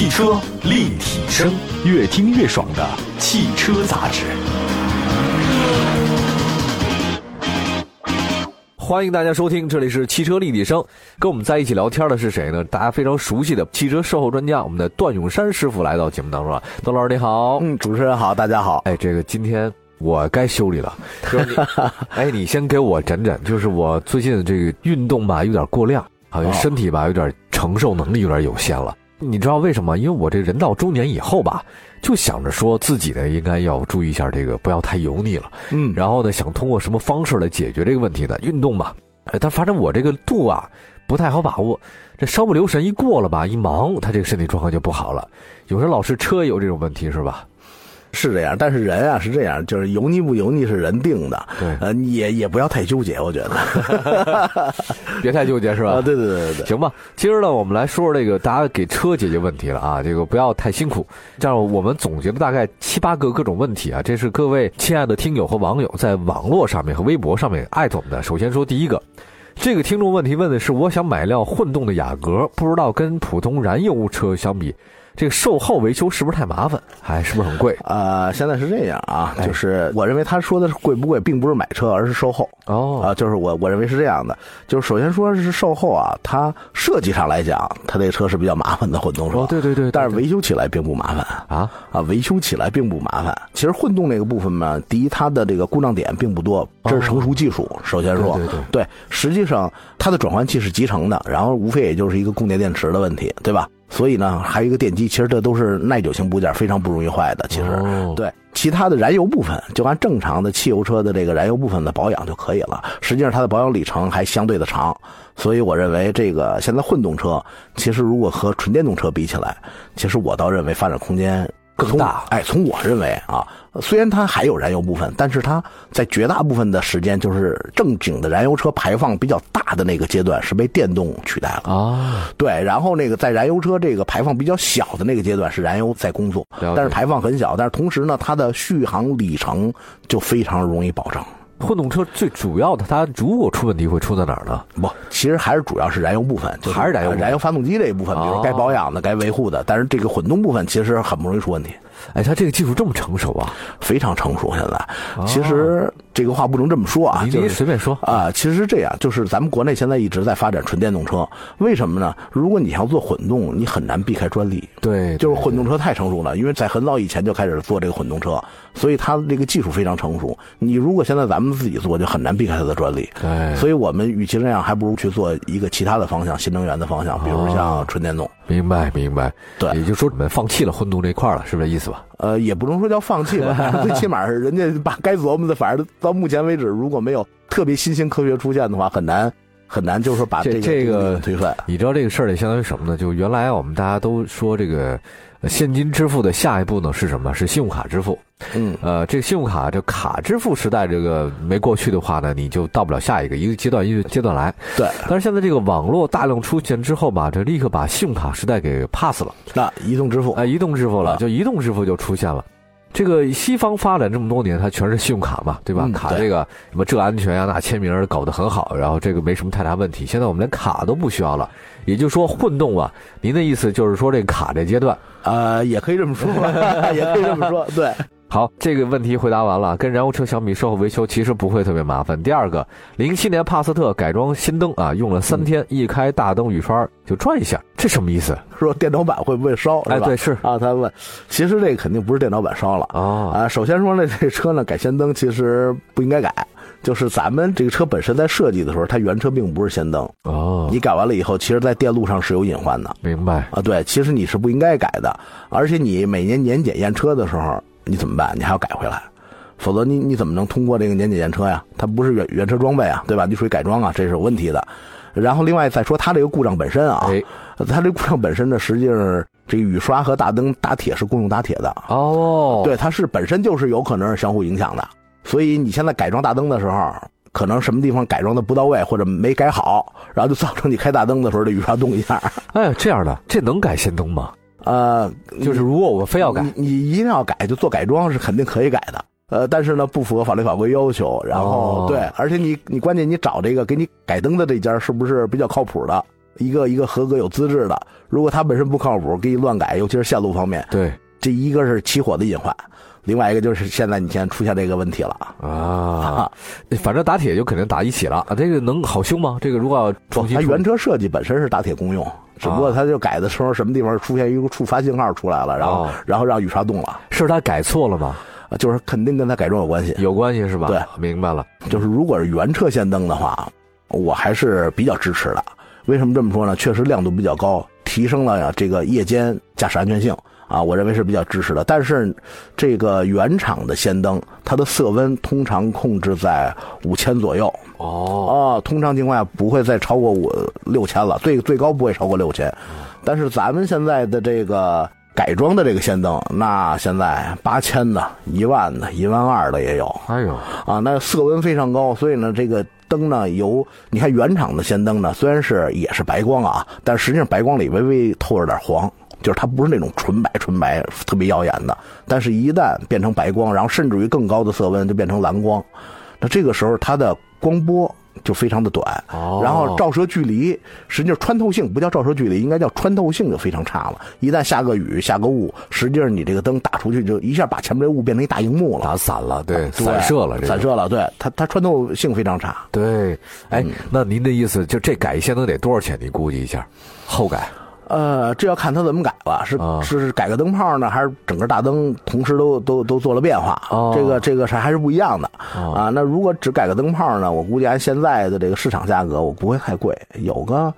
汽车立体声，越听越爽的汽车杂志。欢迎大家收听，这里是汽车立体声。跟我们在一起聊天的是谁呢？大家非常熟悉的汽车售后专家，我们的段永山师傅来到节目当中了。段老师你好，嗯，主持人好，大家好。哎，这个今天我该修理了，就是你，哎，你先给我诊诊，就是我最近这个运动吧有点过量，好像身体吧有点承受能力有点有限了。你知道为什么？因为我这人到中年以后吧，就想着说自己呢应该要注意一下这个，不要太油腻了。嗯，然后呢，想通过什么方式来解决这个问题呢？运动嘛，哎，但反正我这个度啊不太好把握，这稍不留神一过了吧，一忙，他这个身体状况就不好了。有时候老是车有这种问题是吧？是这样，但是人啊是这样，就是油腻不油腻是人定的。对呃，你也也不要太纠结，我觉得。别太纠结是吧？啊，对对对对对。行吧，今儿呢，我们来说说这个大家给车解决问题了啊，这个不要太辛苦。这样我们总结了大概七八个各种问题啊，这是各位亲爱的听友和网友在网络上面和微博上面艾特我们的。首先说第一个，这个听众问题问的是，我想买辆混动的雅阁，不知道跟普通燃油车相比，这个售后维修是不是太麻烦，哎是不是很贵？呃，现在是这样啊，哎就是我认为他说的是贵不贵，并不是买车，而是售后哦啊。就是我我认为是这样的，就是首先说是售后啊，它设计上来讲，它这个车是比较麻烦的混动车。哦，对对对，但是维修起来并不麻烦。啊，啊，维修起来并不麻烦。其实混动这个部分嘛，第一，它的这个故障点并不多，这是成熟技术。首先说，哦对对对实际上它的转换器是集成的，然后无非也就是一个供电电池的问题，对吧？所以呢，还有一个电机，其实这都是耐久性部件，非常不容易坏的。其实，哦对其他的燃油部分，就按正常的汽油车的这个燃油部分的保养就可以了。实际上，它的保养里程还相对的长，所以我认为这个现在混动车，其实如果和纯电动车比起来，其实我倒认为发展空间更大哎，从我认为啊，虽然它还有燃油部分，但是它在绝大部分的时间，就是正经的燃油车排放比较大的那个阶段，是被电动取代了。啊，对，然后那个在燃油车这个排放比较小的那个阶段是燃油在工作，但是排放很小，但是同时呢，它的续航里程就非常容易保证。混动车最主要的，它如果出问题会出在哪儿呢？不，其实还是主要是燃油部分，就还是燃油燃油发动机这一部分，比如哦该保养的、该维护的。但是这个混动部分其实很不容易出问题，哎，他这个技术这么成熟啊？非常成熟。现在，其实这个话不能这么说啊，你你就是随便说。啊，其实是这样，就是咱们国内现在一直在发展纯电动车，为什么呢？如果你要做混动，你很难避开专利。对，就是混动车太成熟了，因为在很早以前就开始做这个混动车，所以它的这个技术非常成熟。你如果现在咱们自己做，就很难避开它的专利。对所以我们与其这样，还不如去做一个其他的方向，新能源的方向，比如像纯电动。明白明白。对也就是说你们放弃了混动这块了，是不是这意思吧？呃，也不能说叫放弃吧，最起码是人家把该琢磨的，反正到目前为止，如果没有特别新兴科学出现的话，很难很难，就是说把这个这个推翻。你知道这个事儿得相当于什么呢？就原来我们大家都说这个呃现金支付的下一步呢是什么？是信用卡支付。嗯，呃，这个信用卡这卡支付时代这个没过去的话呢，你就到不了下一个一个阶段一个阶段来。对，但是现在这个网络大量出现之后吧，这立刻把信用卡时代给 pass 了。那移动支付，哎，移动支付了，啊就移动支付就出现了。这个西方发展这么多年，它全是信用卡嘛，对吧？嗯对卡这个什么这安全呀、那签名儿搞得很好，然后这个没什么太大问题。现在我们连卡都不需要了，也就是说混动啊，您的意思就是说这卡这阶段呃，也可以这么说，也可以这么说，对。好，这个问题回答完了。跟燃油车相比，售后维修其实不会特别麻烦。第二个，零七年帕萨特改装新灯啊，用了三天，一开大灯雨刷就转一下，这什么意思？说电脑板会不会烧？是哎，吧？对，是啊，他问，其实这个肯定不是电脑板烧了哦，啊。首先说呢，这车呢改氙灯其实不应该改，就是咱们这个车本身在设计的时候，它原车并不是氙灯，哦，你改完了以后，其实在电路上是有隐患的明白。啊。对，其实你是不应该改的，而且你每年年检验车的时候，你怎么办？你还要改回来。否则你你怎么能通过这个年检验车呀？它不是原原车装备啊，对吧？你属于改装啊，这是有问题的。然后另外再说它这个故障本身啊，哎，它这故障本身呢，实际上这个雨刷和大灯打铁是共用打铁的，哦，对，它是本身就是有可能是相互影响的。所以你现在改装大灯的时候，可能什么地方改装的不到位或者没改好，然后就造成你开大灯的时候这雨刷动一下。哎，这样的，这能改氙灯吗？呃，就是如果我非要改，你你一定要改，就做改装是肯定可以改的。呃，但是呢，不符合法律法规要求。然后、哦对，而且你你关键你找这个给你改灯的这家是不是比较靠谱的？一个一个合格有资质的，如果他本身不靠谱，给你乱改，尤其是线路方面，对这一个是起火的隐患，另外一个就是现在你现在出现这个问题了。啊，反正打铁就肯定打一起了啊。这个能好修吗？这个如果要重新它原车设计本身是打铁公用，只不过他就改的时候什么地方出现一个触发信号出来了，然后、哦然后让雨刷动了，是他改错了吗？就是肯定跟他改装有关系。有关系是吧？对，明白了。就是如果是原车氙灯的话，我还是比较支持的。为什么这么说呢？确实亮度比较高，提升了呀这个夜间驾驶安全性啊，我认为是比较支持的。但是这个原厂的氙灯，它的色温通常控制在五千左右哦，啊，通常情况下不会再超过五六千了，最最高不会超过六千。但是咱们现在的这个改装的这个氙灯，那现在八千的、一万的、一万二的也有。哎呦，啊，那色温非常高，所以呢，这个灯呢由你看原厂的氙灯呢，虽然是也是白光啊，但实际上白光里微微透着点黄，就是它不是那种纯白纯白特别耀眼的，但是一旦变成白光，然后甚至于更高的色温就变成蓝光，那这个时候它的光波就非常的短，哦然后照射距离，实际上穿透性不叫照射距离，应该叫穿透性就非常差了。一旦下个雨下个雾，实际上你这个灯打出去就一下把前面这雾变成一大荧幕了。打散了，对，对散射了，这个散射了，对它它穿透性非常差。对，哎，嗯那您的意思就这改一些灯得多少钱？你估计一下，后改呃，这要看他怎么改了，是、啊是改个灯泡呢，还是整个大灯同时都都都做了变化？哦这个这个是还是不一样的、哦啊。那如果只改个灯泡呢，我估计按现在的这个市场价格，我不会太贵，有个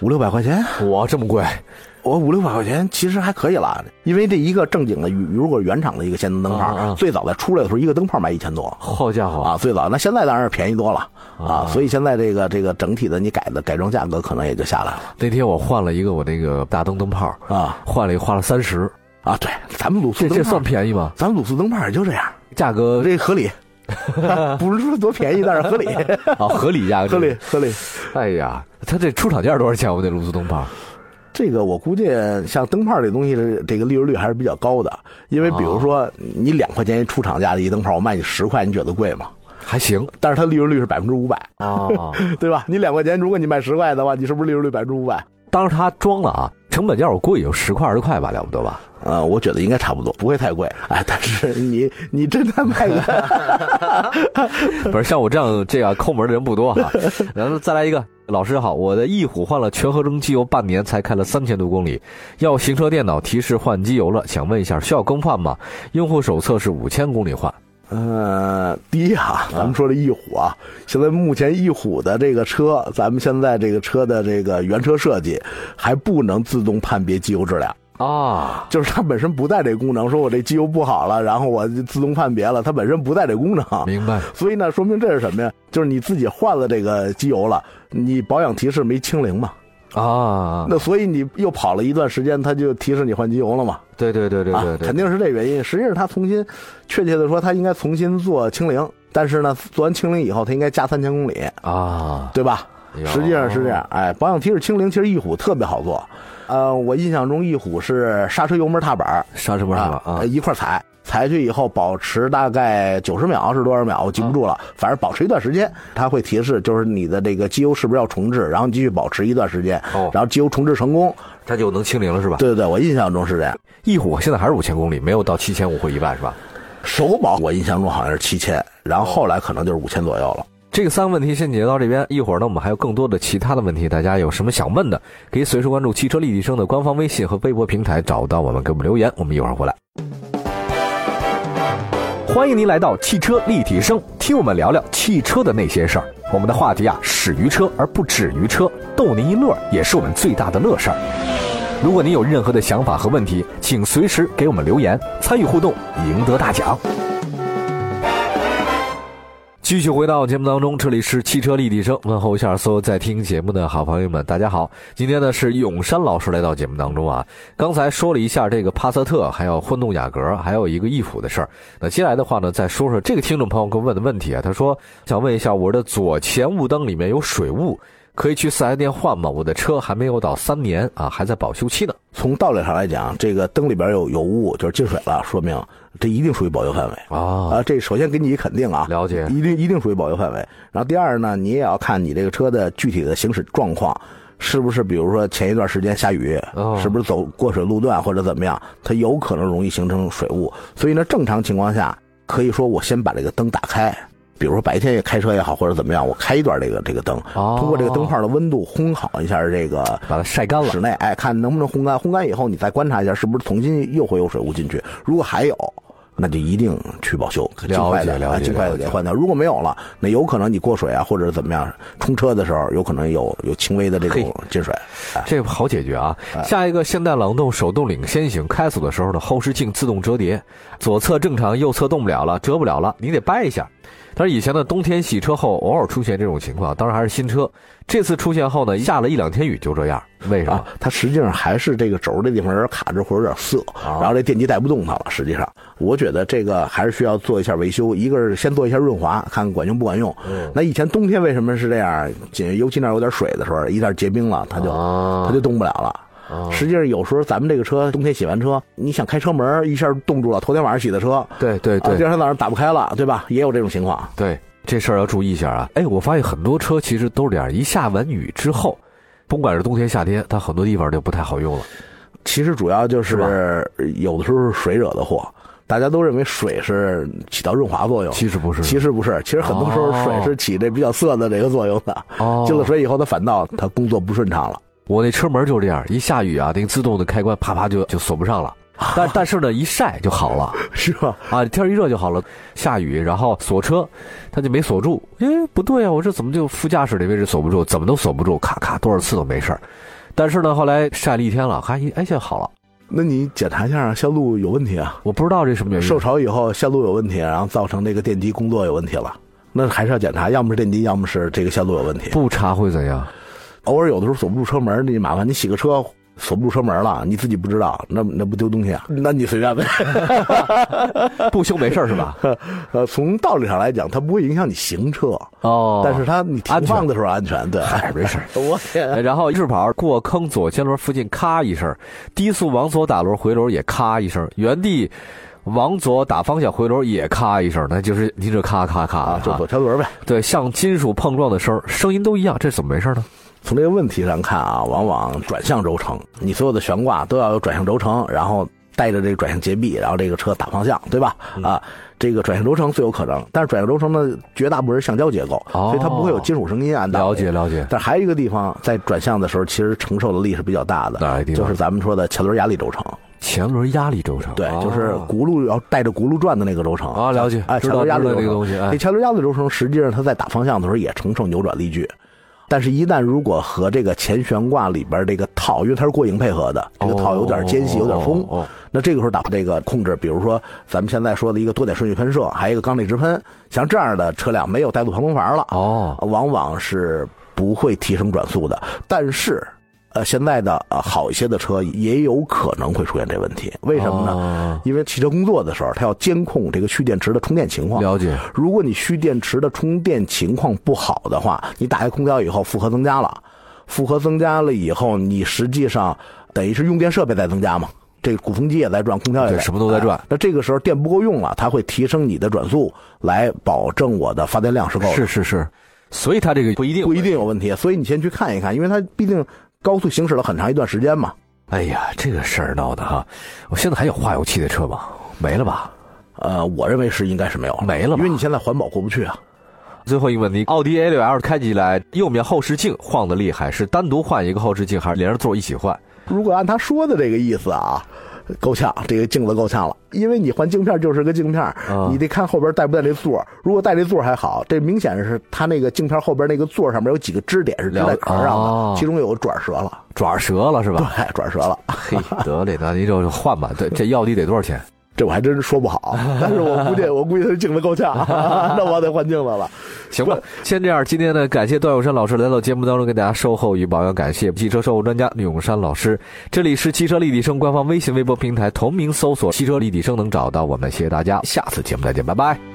五六百块钱。哇，这么贵？我五六百块钱其实还可以了，因为这一个正经的，如果原厂的一个氙灯灯泡，最早在出来的时候，一个灯泡卖一千多。好家伙啊，最早那现在当然是便宜多了啊啊，所以现在这个这个整体的你改的改装价格可能也就下来了那天我换了一个我那个大灯灯泡，啊换了一个花了三十，啊，对，咱们卤素灯泡这这算便宜吗？咱们卤素灯泡也就这样，价格这合理，不是说多便宜，但是合理，啊，合理价格，合理，。合理。哎呀，它这出厂价多少钱？我那卤素灯泡这个我估计像灯泡这东西的这个利润率还是比较高的，因为比如说你两块钱一出厂价的一灯泡，我卖你十块，你觉得贵吗？还行但是它利润率是百分之五百，啊。对吧？你两块钱，如果你卖十块的话，你是不是利润率百分之五百？当时他装了啊，成本价我估计有十块二十块吧，了不得吧？呃，我觉得应该差不多，不会太贵。哎，但是你你真的卖个，不是像我这样这样抠门的人不多哈。然后再来一个，老师好，我的翼虎换了全合成机油，半年才开了三千多公里，要行车电脑提示换机油了，想问一下需要更换吗？用户手册是五千公里换。呃，第一啊，咱们说这翼虎啊，现在目前翼虎的这个车，咱们现在这个车的这个原车设计还不能自动判别机油质量。啊，就是它本身不带这功能，说我这机油不好了，然后我就自动判别了，它本身不带这功能。明白。所以呢，说明这是什么呀？就是你自己换了这个机油了，你保养提示没清零嘛？啊，那所以你又跑了一段时间，它就提示你换机油了嘛？对对对对对肯定是这原因。实际上，它重新，确切的说，它应该重新做清零，但是呢，做完清零以后，它应该加三千公里，啊，对吧？实际上是这样，哎，保养提示清零，其实翼虎特别好做。呃，我印象中翼虎是刹车油门踏板刹车门踏板？啊呃，一块踩，踩去以后保持大概九十秒是多少秒，我记不住了，反正保持一段时间，它会提示就是你的这个机油是不是要重置，然后继续保持一段时间，哦然后机油重置成功。它就能清零了是吧？对对对，我印象中是这样。翼虎现在还是五千公里，没有到七千五或一万是吧？首保我印象中好像是七千，然后后来可能就是五千左右了。这个三个问题先解决到这边，一会儿呢我们还有更多的其他的问题，大家有什么想问的，可以随时关注汽车立体声的官方微信和微博平台，找到我们给我们留言，我们一会儿回来。欢迎您来到汽车立体声，听我们聊聊汽车的那些事儿。我们的话题啊，始于车而不止于车，逗您一乐也是我们最大的乐事儿。如果您有任何的想法和问题，请随时给我们留言，参与互动，赢得大奖。继续回到节目当中，这里是汽车立体声，问候一下所有在听节目的好朋友们，大家好。今天呢是永山老师来到节目当中啊，刚才说了一下这个帕萨特，还有混动雅阁，还有一个翼虎的事儿。那接下来的话呢，再说说这个听众朋友给我问的问题啊，他说想问一下我的左前雾灯里面有水雾，可以去四 S 店换吗？我的车还没有到三年啊，还在保修期呢。从道理上来讲，这个灯里边有有雾，就是进水了，说明这一定属于保修范围啊，啊。这首先给你一肯定啊，了解一定一定属于保修范围。然后第二呢，你也要看你这个车的具体的行驶状况，是不是比如说前一段时间下雨，哦是不是走过水路段或者怎么样，它有可能容易形成水雾。所以呢，正常情况下，可以说我先把这个灯打开，比如说白天也开车也好，或者怎么样，我开一段这个这个灯，哦通过这个灯泡的温度烘烤一下这个把它晒干了室内，哎，看能不能烘干。烘干以后，你再观察一下，是不是重新又会有水雾进去。如果还有，那就一定去保修，尽快的尽快的给换掉。如果没有了，那有可能你过水啊，或者怎么样，冲车的时候有可能有有轻微的这种进水。哎这个好解决啊！下一个现代朗动手动领先型，开锁的时候呢，后视镜自动折叠，左侧正常，右侧动不了了，折不了了，你得掰一下。但是以前的，冬天洗车后偶尔出现这种情况，当然还是新车。这次出现后呢，下了一两天雨就这样，为什么？啊，它实际上还是这个轴这地方有点卡着或者有点涩，然后这电机带不动它了。实际上，我觉得这个还是需要做一下维修，一个是先做一下润滑，看看管用不管用。那以前冬天为什么是这样？仅尤其那有点水的时候，一旦结冰了，它就、啊它就动不了了。实际上，有时候咱们这个车冬天洗完车，你想开车门一下冻住了，头天晚上洗的车，对对对啊第二天早上打不开了，对吧？也有这种情况。对，这事儿要注意一下啊！哎，我发现很多车其实都是这样，一下完雨之后，甭管是冬天夏天，它很多地方就不太好用了。其实主要就是有的时候是水惹的祸，大家都认为水是起到润滑作用，其实不是，其实不是，其实很多时候水是起这比较涩的这个作用的。哦进了水以后，它反倒它工作不顺畅了。我那车门就这样，一下雨啊，那个自动的开关啪啪就就锁不上了。但但是呢，一晒就好了 是吧？啊，天儿一热就好了。下雨然后锁车，它就没锁住。哎，不对啊，我这怎么就副驾驶的位置锁不住？怎么都锁不住，咔咔多少次都没事儿。但是呢，后来晒了一天了，还一哎现在好了。那你检查一下线路有问题啊？我不知道这什么原因。受潮以后线路有问题，然后造成那个电机工作有问题了，那还是要检查，要么是电机，要么是这个线路有问题。不查会怎样？偶尔有的时候锁不住车门，你麻烦你洗个车。锁不住车门了，你自己不知道，那那不丢东西啊？那你随便呗。不修没事是吧？呃，从道理上来讲，它不会影响你行车，哦，但是它你停放的时候安全，对，哎没事。我天，然后日跑过坑左前轮附近咔一声，低速往左打轮回轮也咔一声，原地往左打方向回轮也咔一声，那就是你这咔咔咔啊，就啊左前轮呗。对，像金属碰撞的声儿，声音都一样，这怎么回事呢？从这个问题上看啊，往往转向轴承，你所有的悬挂都要有转向轴承，然后带着这个转向节臂，然后这个车打方向，对吧？嗯啊，这个转向轴承最有可能，但是转向轴承呢，绝大部分是橡胶结构，哦所以它不会有金属声音。啊了解。了解，但还有一个地方，在转向的时候，其实承受的力是比较大的，哪个地方就是咱们说的前轮压力轴承。前轮压力轴承，对，哦就是轱辘要带着轱辘转的那个轴承啊了解哎，知道前轮压力这个东西前轮压力轴承实际上它在打方向的时候也承受扭转力矩，但是一旦如果和这个前悬挂里边这个套，因为它是过硬配合的，这个套有点间隙，有点松，那这个时候打这个控制，比如说咱们现在说的一个多点顺序喷射，还有一个缸内直喷，像这样的车辆没有带速防风阀了，哦，往往是不会提升转速的。但是，呃，现在的呃好一些的车也有可能会出现这问题，为什么呢？呢？因为汽车工作的时候，它要监控这个蓄电池的充电情况。了解，如果你蓄电池的充电情况不好的话，你打开空调以后负荷增加了，负荷增加了以后，你实际上等于是用电设备在增加嘛。这个鼓风机也在转，空调也在，对什么都在转哎那这个时候电不够用了，它会提升你的转速，来保证我的发电量是够的。是是是，所以它这个不一定不一定有问题，所以你先去看一看，因为它毕竟高速行驶了很长一段时间嘛。哎呀，这个事儿闹的哈！我现在还有化油器的车吗？没了吧？呃，我认为是应该是没有了没了吧因为你现在环保过不去啊。最后一个问题，奥迪 A 六 L 开起来右面后视镜晃的厉害，是单独换一个后视镜，还是连着座一起换？如果按他说的这个意思啊，够呛，这个镜子够呛了，因为你换镜片就是个镜片，啊你得看后边带不带这座。如果带这座还好，这明显是它那个镜片后边那个座上面有几个支点是支在壳上的，哦其中有个爪折了，爪折了是吧？对，爪折了。嘿，得嘞，那您就换吧。对，这奥迪得多少钱？这我还真说不好，但是我估计我估计他镜子够呛，那我得换镜子了。行吧，先这样。今天呢，感谢段永山老师来到节目当中，给大家售后与保养。感谢汽车售后专家永山老师。这里是汽车立体声官方微信、微博平台同名搜索“汽车立体声”能找到我们。谢谢大家，下次节目再见，拜拜。